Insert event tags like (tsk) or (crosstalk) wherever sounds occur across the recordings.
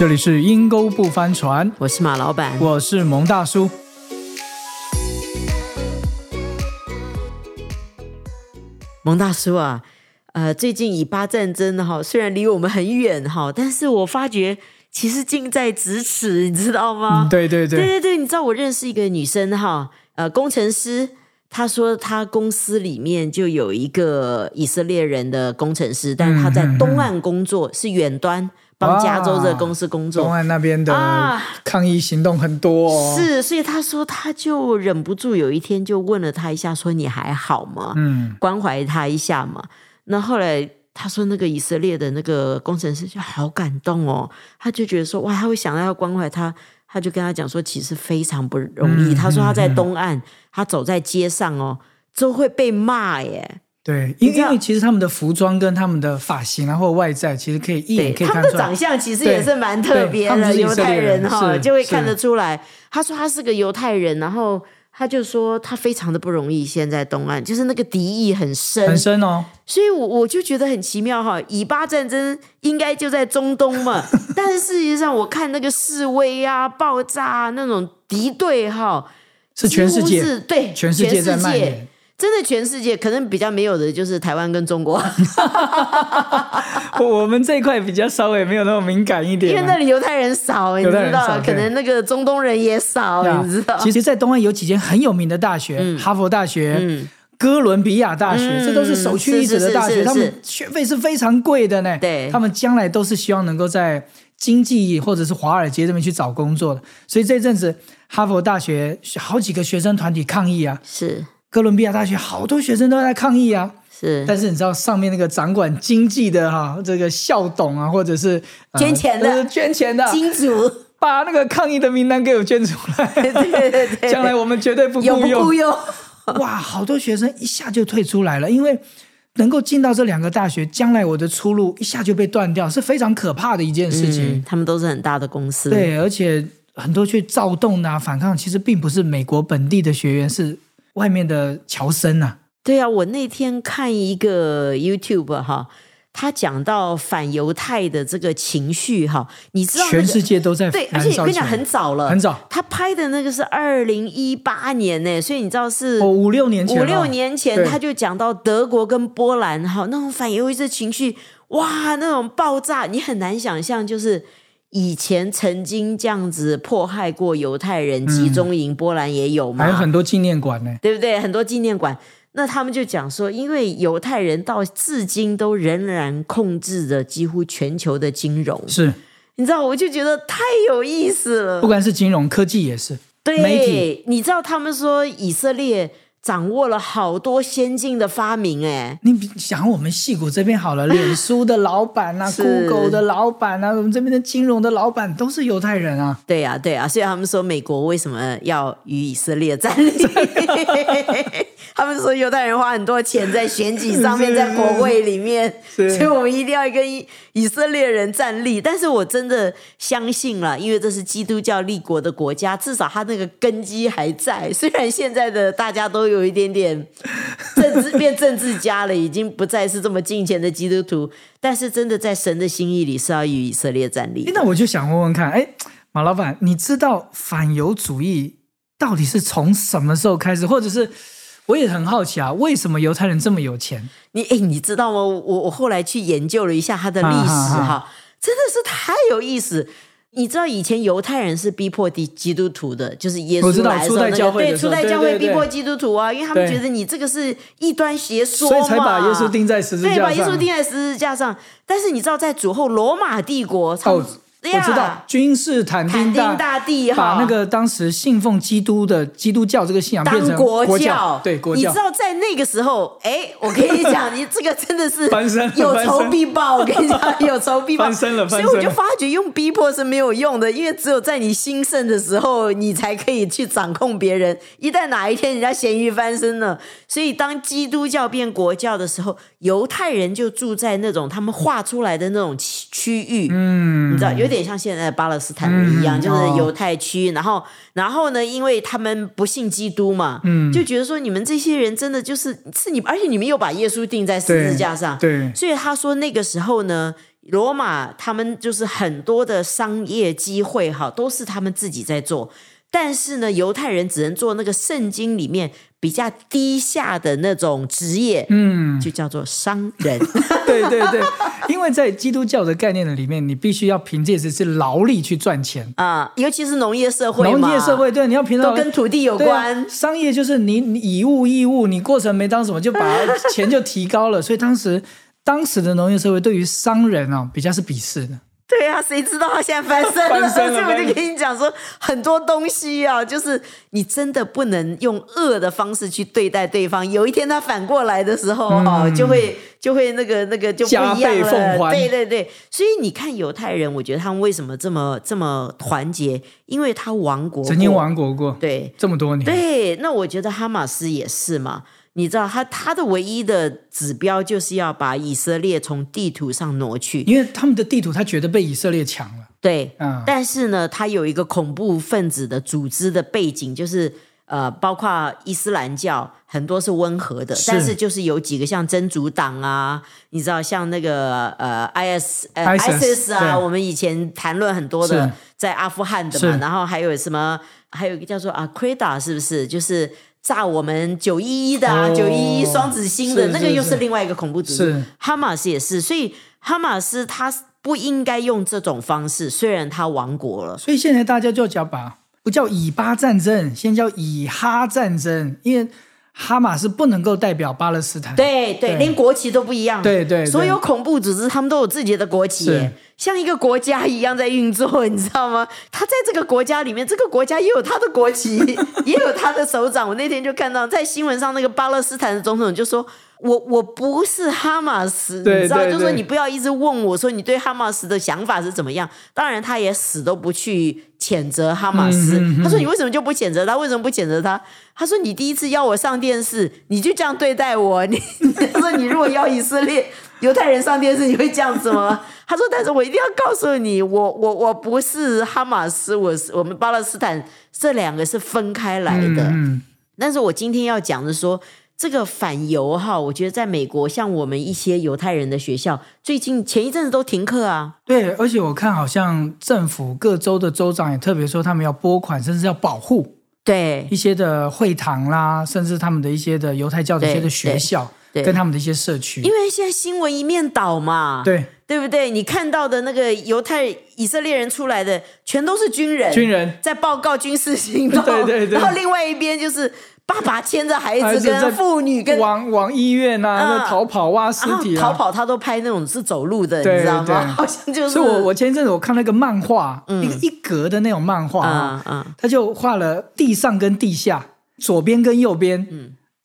这里是阴沟不翻船，我是马老板。我是蒙大叔。蒙大叔啊，呃，最近以巴战争哈，虽然离我们很远哈，但是我发觉其实近在咫尺，你知道吗？对对对对对对，你知道我认识一个女生哈，呃，工程师，她说她公司里面就有一个以色列人的工程师，但是他在东岸工作，是远端帮加州的公司工作。东岸那边的啊抗议行动很多、哦，是，所以他说他就忍不住有一天就问了他一下，说你还好吗？嗯，关怀他一下嘛。那后来他说那个以色列的那个工程师就好感动哦，他就觉得说哇，他会想到要关怀他，他就跟他讲说其实非常不容易。嗯他说他在东岸，他走在街上哦，都会被骂耶。对，因因为其实他们的服装跟他们的发型啊，后外在，其实可以一对眼可以他看出来他们的长。相其实也是蛮特别的，犹太人人哈是就会看得出来。他说他是个犹太人，然后他就说他非常的不容易，现在东岸就是那个敌意很深，很深哦，所以我我就觉得很奇妙哈。以巴战争应该就在中东嘛，(laughs) 但是事实上我看那个示威啊、爆炸啊那种敌对哈，是全世界对全世界在蔓延。真的全世界可能比较没有的就是台湾跟中国，(laughs) 我们这一块比较稍微没有那么敏感一点啊、因为那里犹太人少，你知道，可能那个中东人也少，啊你知道。其实，在东岸有几间很有名的大学，哈佛大学、嗯。哥伦比亚大学，嗯这都是首屈一指的大学，是是是是。他们学费是非常贵的呢。对。他们将来都是希望能够在经济或者是华尔街这边去找工作的。所以这阵子，哈佛大学好几个学生团体抗议啊，是哥伦比亚大学好多学生都在抗议啊。是，但是你知道上面那个掌管经济的哈、这个校董啊，或者是、呃捐钱的捐钱的，金主，把那个抗议的名单给我捐出来，(laughs) 对对对，将来我们绝对不有雇佣不雇。佣？哇，好多学生一下就退出来了，因为能够进到这两个大学，将来我的出路一下就被断掉，是非常可怕的一件事情。嗯，他们都是很大的公司，对，而且很多去躁动啊、反抗，其实并不是美国本地的学员，是外面的侨生啊。对啊，我那天看一个 YouTube 哈，他讲到反犹太的这个情绪哈，你知道、那个、全世界都在对，而且我跟你讲很早了，很早，他拍的那个是二零一八年呢，所以你知道是哦，五六年前了，五六年前他就讲到德国跟波兰哈那种反犹太情绪，哇，那种爆炸，你很难想象，就是以前曾经这样子迫害过犹太人集中营，波兰也有嘛，还有很多纪念馆呢。对不对？很多纪念馆。那他们就讲说，因为犹太人到至今都仍然控制着几乎全球的金融，是，你知道，我就觉得太有意思了不。管是金融科技也是，媒体对，你知道他们说以色列掌握了好多先进的发明，哎，你比想我们戏谷这边好了，脸书的老板啊是，Google 的老板啊，我们这边的金融的老板都是犹太人啊。对呀、对呀、所以他们说美国为什么要与以色列战立？(laughs) 他们说犹太人花很多钱在选举上面，在国会里面，是所以我们一定要跟以以色列人站立。但是我真的相信了，因为这是基督教立国的国家，至少他那个根基还在。虽然现在的大家都有一点点政治 (laughs) 变政治家了，已经不再是这么敬虔的基督徒，但是真的在神的心意里是要与以色列站立。那我就想问问看，哎，马老板，你知道反犹主义到底是从什么时候开始，或者是我也很好奇啊，为什么犹太人这么有钱？你哎，你知道吗？我我后来去研究了一下他的历史哈，真的是太有意思。你知道以前犹太人是逼迫基基督徒的，就是耶稣来的时候，那个对初代教会逼迫基督徒啊，因为他们觉得你这个是异端邪说所以才把嘛耶稣钉在十字架对，把耶稣钉在十字架上。但是你知道，在主后罗马帝国，从哦，我知道，君士坦坦丁丁大帝哈，把那个当时信奉基督的基督教这个信仰变成当国国教，对国教你知。道在那个时候，哎，我跟你讲，(laughs) 你这个真的是翻身有仇必报。我跟你讲，(laughs) 有仇必报，翻身了所以我就发觉用逼迫是没有用的，因为只有在你兴盛的时候，你才可以去掌控别人。一旦哪一天人家咸鱼翻身了，所以当基督教变国教的时候，犹太人就住在那种他们画出来的那种区区域，嗯，你知道，有点像现在的巴勒斯坦人一样，嗯就是犹太区。然后，然后呢，因为他们不信基督嘛，嗯就觉得说你们这些人真的就是是你，而且你们又把耶稣钉在十字架上，对，所以他说那个时候呢，罗马他们就是很多的商业机会哈，都是他们自己在做。但是呢，犹太人只能做那个圣经里面比较低下的那种职业，嗯，就叫做商人。(laughs) 对对对，因为在基督教的概念的里面，你必须要凭借的是劳力去赚钱。啊，尤其是农业社会嘛，农业社会，对，你要凭都跟土地有关。商业就是你你以物易物，你过程没当什么，就把钱就提高了。所以当时当时的农业社会对于商人啊、比较是鄙视的。对啊，谁知道他现在翻身了？(laughs) 翻身了 (laughs) 所以我就跟你讲说，很多东西啊，就是你真的不能用恶的方式去对待对方。有一天他反过来的时候，哦，就会就会那个那个就不一样了。还对对对，所以你看犹太人，我觉得他们为什么这么这么团结？因为他亡国，曾经亡国过对这么多年，对，那我觉得哈马斯也是嘛。你知道他他的唯一的指标就是要把以色列从地图上挪去，因为他们的地图他觉得被以色列抢了。对，嗯但是呢，他有一个恐怖分子的组织的背景，就是呃，包括伊斯兰教很多是温和的，是但是就是有几个像真主党啊，你知道像那个呃 IS 呃 ISIS 啊，我们以前谈论很多的在阿富汗的嘛，然后还有什么，还有一个叫做啊 Queda 是不是？就是。炸我们九一一的啊，哦九一一双子星的那个又是是。另外一个恐怖组织。是，哈马斯也是，所以哈马斯他不应该用这种方式，虽然他亡国了，所以现在大家就叫把不叫以巴战争，先叫以哈战争，因为哈马斯不能够代表巴勒斯坦。对对，对连国旗都不一样，对对对所有恐怖组织他们都有自己的国旗，像一个国家一样在运作，你知道吗？他在这个国家里面，这个国家也有他的国旗，(laughs) 也有他的首长。我那天就看到在新闻上，那个巴勒斯坦的总统就说。我我不是哈马斯，你知道，就说你不要一直问我说你对哈马斯的想法是怎么样。当然，他也死都不去谴责哈马斯。他说你为什么就不谴责他？为什么不谴责他？他说你第一次邀我上电视，你就这样对待我。你 (laughs) 他说你如果邀以色列犹太人上电视，你会这样子吗？(laughs) 他说，但是我一定要告诉你，我我我不是哈马斯，我是我们巴勒斯坦，这两个是分开来的。嗯，但是我今天要讲的说，这个反犹哈，我觉得在美国，像我们一些犹太人的学校，最近前一阵子都停课啊。对，而且我看好像政府各州的州长也特别说，他们要拨款，甚至要保护对。一些的会堂啦，甚至他们的一些的犹太教的一些的学校，跟他们的一些社区。因为现在新闻一面倒嘛，对。对不对？你看到的那个犹太以色列人出来的，全都是军人，军人。在报告军事行动，(laughs) 对对对。然后另外一边就是爸爸牵着孩子跟妇女跟往往医院啊，逃跑挖尸体逃跑，他都拍那种是走路的，对你知道吗？好像就是，所以我我前一阵子我看那个漫画，一个一格的那种漫画啊，嗯嗯他就画了地上跟地下，左边跟右边，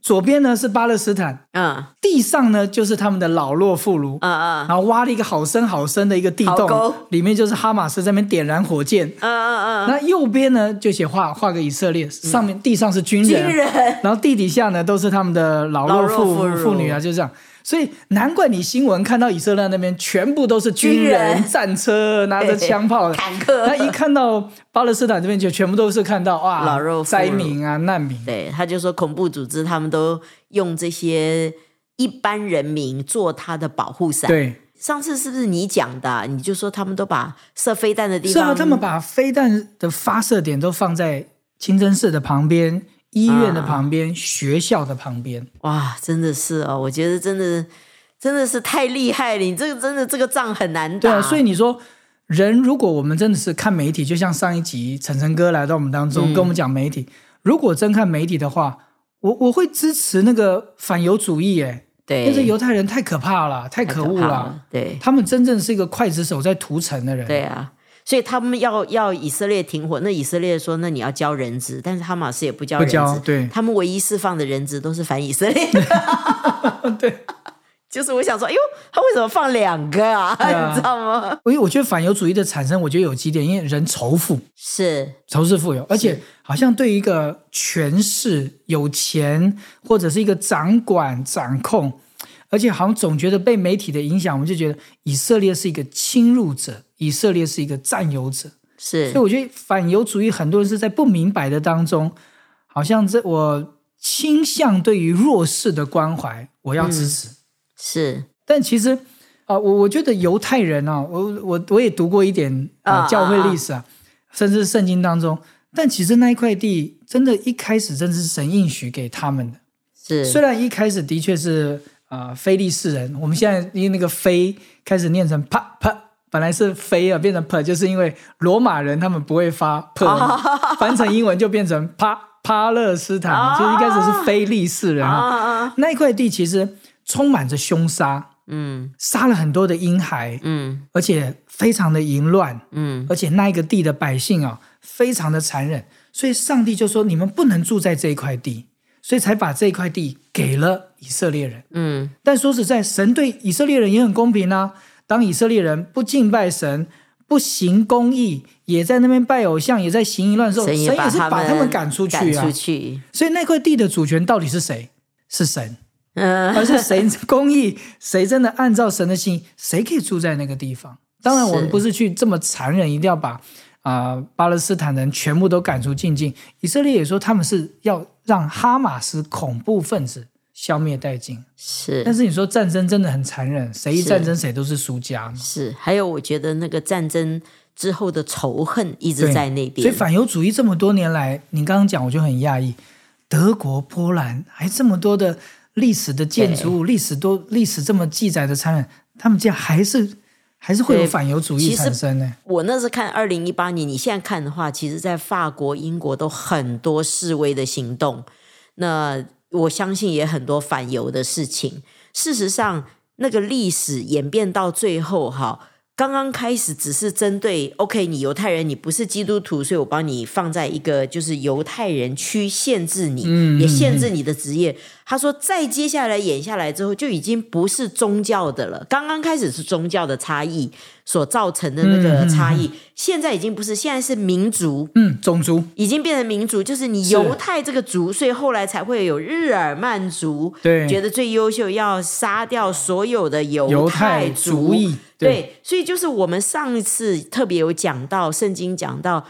左边呢是巴勒斯坦，嗯。地上呢就是他们的老弱妇孺，嗯嗯。然后挖了一个好深好深的一个地洞，里面就是哈马斯在那边点燃火箭。嗯嗯嗯，那右边呢就写画画个以色列，上面地上是军人，军人。然后地底下呢都是他们的老老弱妇妇女啊，就这样。所以难怪你新闻看到以色列那边全部都是军军人、战车，(laughs) 拿着枪炮。坦克那一看到巴勒斯坦这边，就全部都是看到哇，老弱灾民啊、难民。对，他就说恐怖组织他们都用这些一般人民做他的保护伞。，对，上次是不是你讲的啊、你就说他们都把射飞弹的地方，是啊，他们把飞弹的发射点都放在清真寺的旁边、医院的旁边、学校的旁边。哇，真的是哦，我觉得真的真的是太厉害了，你这个真的这个仗很难打。对啊，所以你说人，如果我们真的是看媒体，就像上一集晨晨哥来到我们当中、嗯跟我们讲媒体，如果真看媒体的话，我我会支持那个反犹主义，哎，因为犹太人太可怕了，太可恶怕了，，对他们真正是一个刽子手在屠城的人。对啊。所以他们要要以色列停火，那以色列说，那你要交人质，但是哈马斯也不交人质，对他们唯一释放的人质都是反以色列。(laughs) 对，就是我想说，哎呦，他为什么放两个啊？啊你知道吗？因为我觉得反犹主义的产生，我觉得有几点，因为人仇富，是，仇视富有，而且好像对一个权势、有钱或者是一个掌管、掌控，而且好像总觉得被媒体的影响，我们就觉得以色列是一个侵入者，以色列是一个占有者。是所以我觉得反犹主义很多人是在不明白的当中，好像这我倾向对于弱势的关怀，我要支持。是但其实啊、我我觉得犹太人啊，我我我也读过一点啊啊教会历史啊，甚至圣经当中，但其实那一块地真的一开始真的是神应许给他们的。是虽然一开始的确是啊、呃非利士人，我们现在因为那个非开始念成啪啪，本来是非啊变成 p，就是因为罗马人他们不会发 p，、(laughs) 翻成英文就变成帕巴勒斯坦，哦就一开始是非利士人啊。那一块地其实充满着凶杀，嗯。杀了很多的婴孩，嗯。而且非常的淫乱，嗯。而且那一个地的百姓啊，非常的残忍，所以上帝就说你们不能住在这一块地，所以才把这块地给了以色列人。嗯但说实在，神对以色列人也很公平啊。当以色列人不敬拜神、不行公义，也在那边拜偶像，也在行淫乱的时候，神神也是把他们赶出去啊赶出。去，所以那块地的主权到底是谁？是神，嗯而是谁公义？(laughs) 谁真的按照神的心？谁可以住在那个地方？当然，我们不是去这么残忍，一定要把啊、巴勒斯坦人全部都赶出境境。以色列也说他们是要让哈马斯恐怖分子消灭殆尽。是但是是你说战争真的很残忍，谁一是战争谁都是输家嘛。是，还有我觉得那个战争之后的仇恨一直在那边所以，反犹主义这么多年来，你刚刚讲我就很讶异，德国、波兰还这么多的历史的建筑物，历史都历史这么记载的残忍，他们竟然还是还是会有反犹主义产生呢？我那是看二零一八年，你现在看的话，其实在法国、英国都很多示威的行动。那我相信也很多反犹的事情。事实上，那个历史演变到最后，哈，刚刚开始只是针对 OK，你犹太人，你不是基督徒，所以我帮你放在一个就是犹太人区限制你，嗯也限制你的职业。他说，再接下来演下来之后，就已经不是宗教的了。刚刚开始是宗教的差异所造成的那个差异，现在已经不是，现在是民族。嗯，种族已经变成民族，就是你是犹太这个族，所以后来才会有日耳曼族，对觉得最优秀，要杀掉所有的犹犹太族对，所以就是我们上一次特别有讲到，圣经讲到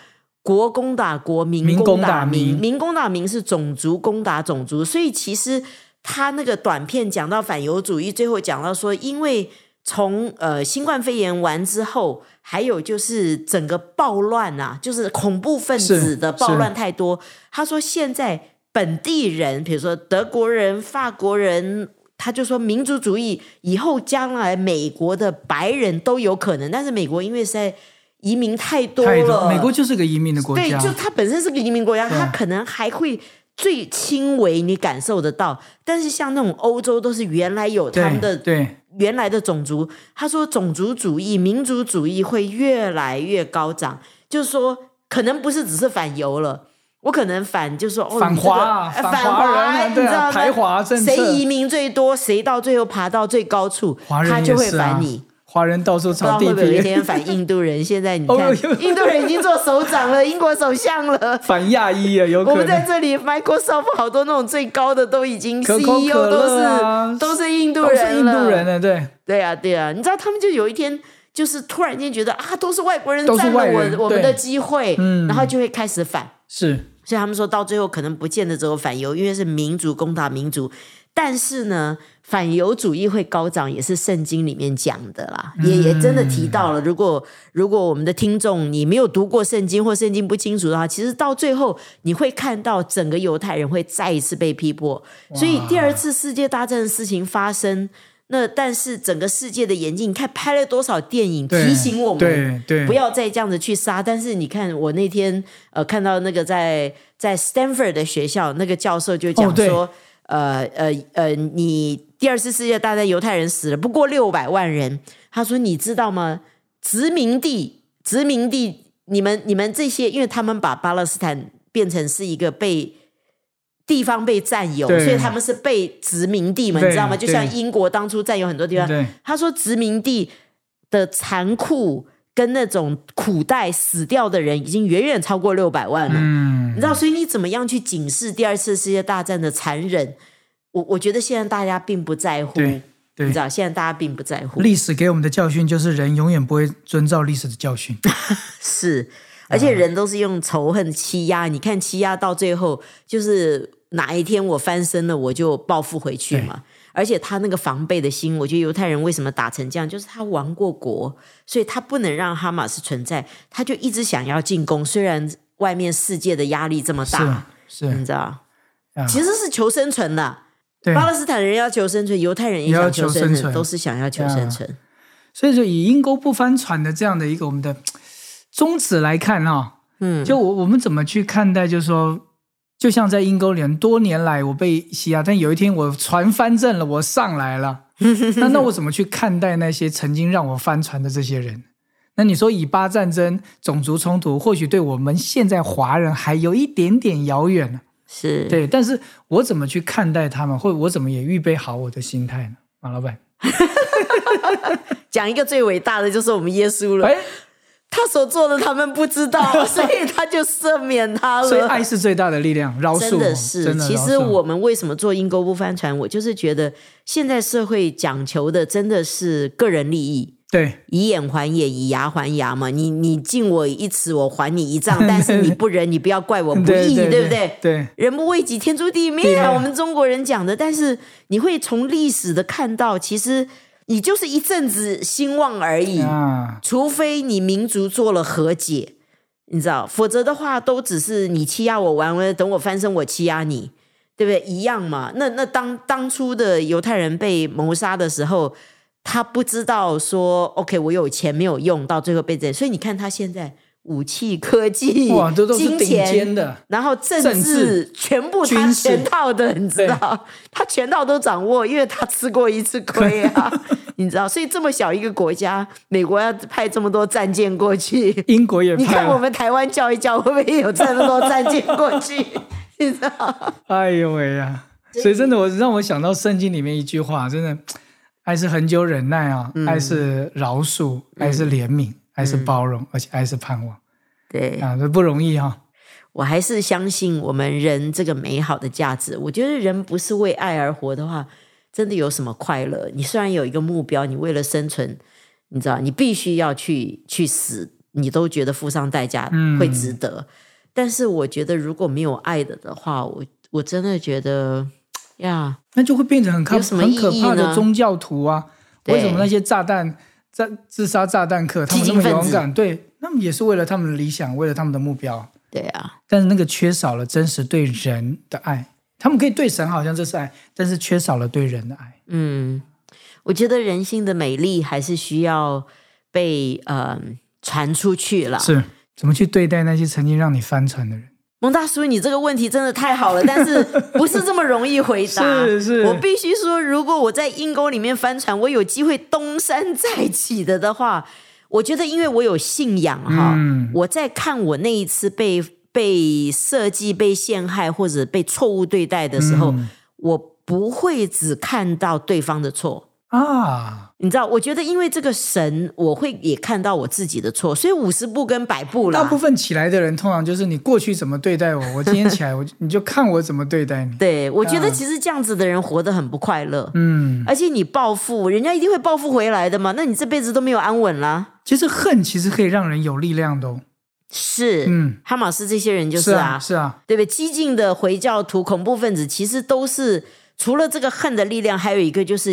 国攻打国，民民攻打打民民攻打民是种族攻打种族，所以其实他那个短片讲到反犹主义，最后讲到说，因为从呃新冠肺炎完之后，还有就是整个暴乱啊，就是恐怖分子的暴乱太多。他说现在本地人，比如说德国人、法国人。他就说，民族主义以后将来美国的白人都有可能，但是美国因为实在移民太多太了，多，美国就是个移民的国家。对，就它本身是个移民国家，它可能还会最轻微你感受得到，但是像那种欧洲都是原来有他们的对对。原来的种族，他说种族主义、民族主义会越来越高涨，就是说可能不是只是反犹了。我可能反，就是说哦，反你这个华反华人你知道吗？排华政策。谁移民最多，谁到最后爬到最高处，他就会反你。华人到处不知道炒地会不会有一，天反印度人？现在你 (laughs) 哦看，印度人已经做首长了，英国首相了。反亚裔啊，有可我们在能。这里，Microsoft 好多那种最高的都已经 CEO 可都是都是印度都人是印度了人了，对，对啊，对啊，你知道他们就有一天就是突然间觉得啊，都是外国人占了我我们的机会，嗯然后就会开始反。是所以他们说到最后可能不见得只有反犹，因为是民族攻打民族。但是呢，反犹主义会高涨，也是圣经里面讲的啦，也也真的提到了。如果如果我们的听众你没有读过圣经或圣经不清楚的话，其实到最后你会看到整个犹太人会再一次被批驳。所以第二次世界大战的事情发生，那但是整个世界的眼镜，你看拍了多少电影提醒我们，对对，不要再这样子去杀。但是你看，我那天呃看到那个在在 Stanford 的学校，那个教授就讲说，呃呃呃，你第二次世界大战犹太人死了不过六百万人，他说你知道吗？殖民地殖民地，你们你们这些，因为他们把巴勒斯坦变成是一个被。地方被占有，所以他们是被殖民地嘛，你知道吗？就像英国当初占有很多地方，对他说殖民地的残酷跟那种苦待死掉的人已经远远超过六百万了。嗯你知道，所以你怎么样去警示第二次世界大战的残忍？我我觉得现在大家并不在乎对，对你知道，现在大家并不在乎。历史给我们的教训就是人永远不会遵照历史的教训。(laughs) 是，而且人都是用仇恨欺压。你看欺压到最后，就是哪一天我翻身了，我就报复回去嘛。而且他那个防备的心，我觉得犹太人为什么打成这样，就是他亡过国，所以他不能让哈马斯存在，他就一直想要进攻。虽然外面世界的压力这么大，是你知道，啊。其实是求生存的。对，巴勒斯坦人要求生存，犹太人也也要想求生存，都是想要求生存。所以说以阴沟不翻船的这样的一个我们的 (tsk) 宗旨来看哈、嗯，就我我们怎么去看待，就是说，就像在阴沟里面，多年来我被欺压，但有一天我船翻正了，我上来了，那那我怎么去看待那些曾经让我翻船的这些人？那你说以巴战争、种族冲突，或许对我们现在华人还有一点点遥远呢。是，对，但是我怎么去看待他们，或我怎么也预备好我的心态呢？马老板，(laughs) 讲一个最伟大的就是我们耶稣了。哎，他所做的他们不知道，(laughs) 所以他就赦免他了。所以爱是最大的力量，饶恕真的哦是，的其实我们为什么做阴沟不翻船？我就是觉得现在社会讲求的真的是个人利益，对以眼还眼，以牙还牙嘛。你你敬我一尺，我还你一丈，(laughs) 但是你不仁，你不要怪我不义，对对不对？对，人不为己，天诛地地灭灭啊！我们中国人讲的，但是你会从历史的看到，其实你就是一阵子兴旺而已。啊，除非你民族做了和解，你知道，否则的话都只是你欺压我完了，等我翻身我欺压你，对不对？一样嘛。那那当当初的犹太人被谋杀的时候，他不知道说 OK，我有钱没有用，到最后被这，所以你看他现在武器、科技、哇，这都是顶尖的，然后政政治全部他全套的，你知道，(laughs) 他全套都掌握，因为他吃过一次亏啊，(laughs) 你知道，所以这么小一个国家，美国要派这么多战舰过去，英国也你看我们台湾叫一叫，会不会有这么多战舰过去？(laughs) 你知道？哎呦喂呀！所以真的，我让我想到圣经里面一句话，真的，爱是恒久忍耐啊，嗯爱是饶恕，爱是怜悯，爱是包容，而且爱是盼望对，啊，这不容易哈、我还是相信我们人这个美好的价值。我觉得人不是为爱而活的话，真的有什么快乐？你虽然有一个目标，你为了生存，你知道你必须要去去死，你都觉得付上代价嗯会值得。但是我觉得如果没有爱的的话，我我真的觉得呀，那就会变成很可很可怕的宗教徒啊！为什么那些炸弹、炸自杀炸弹客，他们那么勇敢？对，那么也是为了他们的理想，为了他们的目标。对啊，但是那个缺少了真实对人的爱，他们可以对神好像这是爱，但是缺少了对人的爱。嗯，我觉得人性的美丽还是需要被呃传出去了。是怎么去对待那些曾经让你翻船的人？蒙大叔，你这个问题真的太好了，(laughs) 但是不是这么容易回答？是是我必须说，如果我在阴沟里面翻船，我有机会东山再起的的话，我觉得因为我有信仰哈，嗯我在看我那一次被被设计、被陷害或者被错误对待的时候，嗯我不会只看到对方的错。啊，你知道，我觉得因为这个神，我会也看到我自己的错，所以五十步跟百步了。大部分起来的人通常就是你过去怎么对待我，我今天起来我你就看我怎么对待你。对，我觉得啊其实这样子的人活得很不快乐。嗯，而且你报复，人家一定会报复回来的嘛。那你这辈子都没有安稳啦。其实恨其实可以让人有力量的哦。是，嗯，哈马斯这些人就是啊，啊，是啊，对不对？激进的回教徒、恐怖分子，其实都是除了这个恨的力量，还有一个就是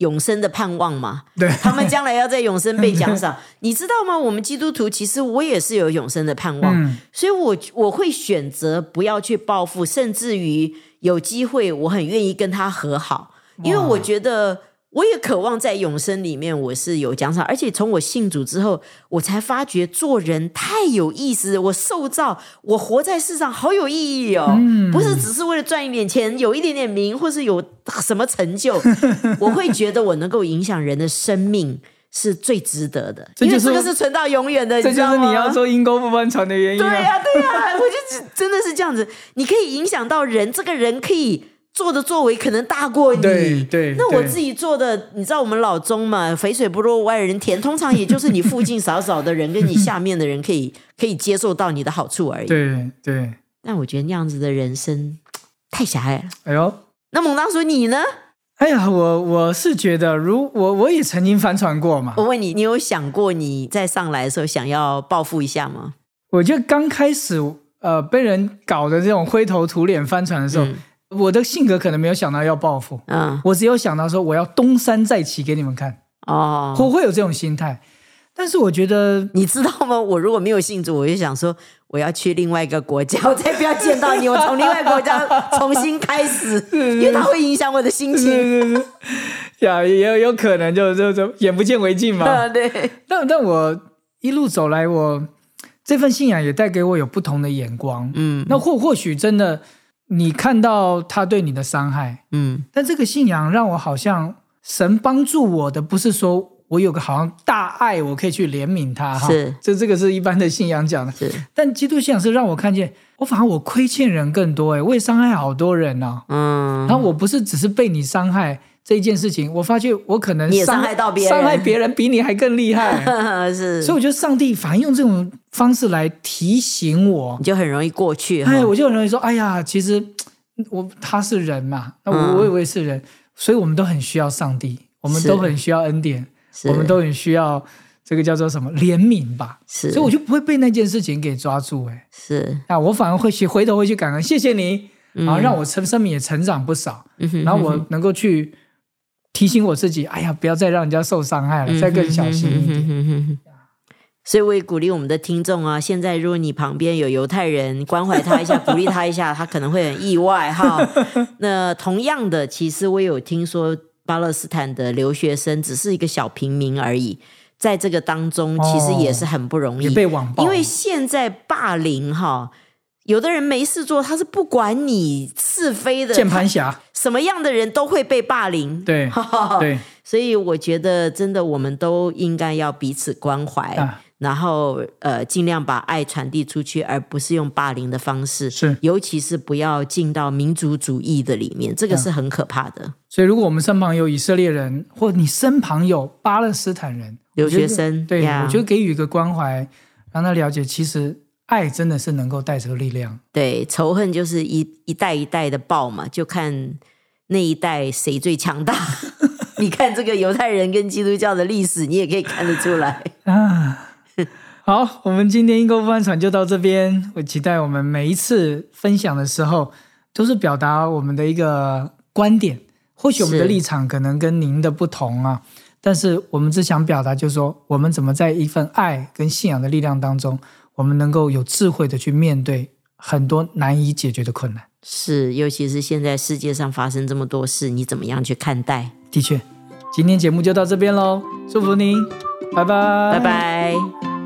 永生的盼望嘛。对，他们将来要在永生被奖赏，(laughs) 你知道吗？我们基督徒其实我也是有永生的盼望，嗯。所以我我会选择不要去报复，甚至于有机会，我很愿意跟他和好，因为我觉得我也渴望在永生里面我是有奖赏，而且从我信主之后，我才发觉做人太有意思，我受造，我活在世上好有意义哦，嗯不是只是为了赚一点钱，有一点点名，或是有什么成就，(laughs) 我会觉得我能够影响人的生命。是最值得的，因为这就是这个是存到永远的，这就是你要做阴沟不翻船的原因啊。对呀、对呀、我就只真的是这样子，你可以影响到人，这个人可以做的作为可能大过你。对对对那我自己做的，你知道我们老中嘛，肥水不落外人田，通常也就是你附近少少的人跟你下面的人可以可以接受到你的好处而已。对对，但我觉得那样子的人生太狭隘了。哎呦，那蒙当叔你呢？哎呀，我我是觉得，如我我也曾经翻船过嘛。我问你，你有想过你在上来的时候想要报复一下吗？我觉得刚开始呃被人搞的这种灰头土脸翻船的时候，我的性格可能没有想到要报复，嗯，我只有想到说我要东山再起给你们看哦，我会有这种心态。但是我觉得，你知道吗？我如果没有信主，我就想说，我要去另外一个国家，我再不要见到你，我从另外一个国家重新开始，(laughs) 因为它会影响我的心情。呀，也有有可能，就就就眼不见为净嘛。(laughs) 对。但但我一路走来，我这份信仰也带给我有不同的眼光。嗯。那或或许真的，你看到他对你的伤害，嗯，但这个信仰让我好像神帮助我的，不是说。我有个好像大爱，我可以去怜悯他哈。是，这这个是一般的信仰讲的。是，但基督信仰是让我看见，我反而我亏欠人更多哎，我也伤害好多人呢。嗯。然后我不是只是被你伤害这一件事情，我发觉我可能也伤害到别人，伤害别人比你还更厉害。(laughs) 是。所以我觉得上帝反而用这种方式来提醒我，你就很容易过去。哎，我就很容易说，哎呀，其实我他是人嘛，那我我以为是人，所以我们都很需要上帝，我们都很需要恩典。我们都很需要这个叫做什么怜悯吧，是，所以我就不会被那件事情给抓住，哎，是，那，我反而会去回头会去感恩，谢谢你，然后让我成生命也成长不少，然后我能够去提醒我自己，哎呀，不要再让人家受伤害了，再更小心一点。所以我也鼓励我们的听众啊，现在如果你旁边有犹太人，关怀他一下，鼓励他一下，他可能会很意外哈。(laughs) 那同样的，其实我有听说。巴勒斯坦的留学生只是一个小平民而已，在这个当中其实也是很不容易，被网暴。因为现在霸凌哈，有的人没事做，他是不管你是非的键盘侠，什么样的人都会被霸凌。对 (laughs) 对，所以我觉得真的，我们都应该要彼此关怀。然后，呃，尽量把爱传递出去，而不是用霸凌的方式。是，尤其是不要进到民族主义的里面，这个是很可怕的。所以，如果我们身旁有以色列人，或你身旁有巴勒斯坦人留学生，对，我觉得给予一个关怀，让他了解，其实爱真的是能够带着力量。对，仇恨就是一一代一代的报嘛，就看那一代谁最强大。(laughs) 你看这个犹太人跟基督教的历史，你也可以看得出来啊。好，我们今天英国帆船就到这边。我期待我们每一次分享的时候，都是表达我们的一个观点。或许我们的立场可能跟您的不同啊，但是我们只想表达，就是说，我们怎么在一份爱跟信仰的力量当中，我们能够有智慧的去面对很多难以解决的困难。是，尤其是现在世界上发生这么多事，你怎么样去看待？的确，今天节目就到这边喽，祝福您，拜拜，拜拜。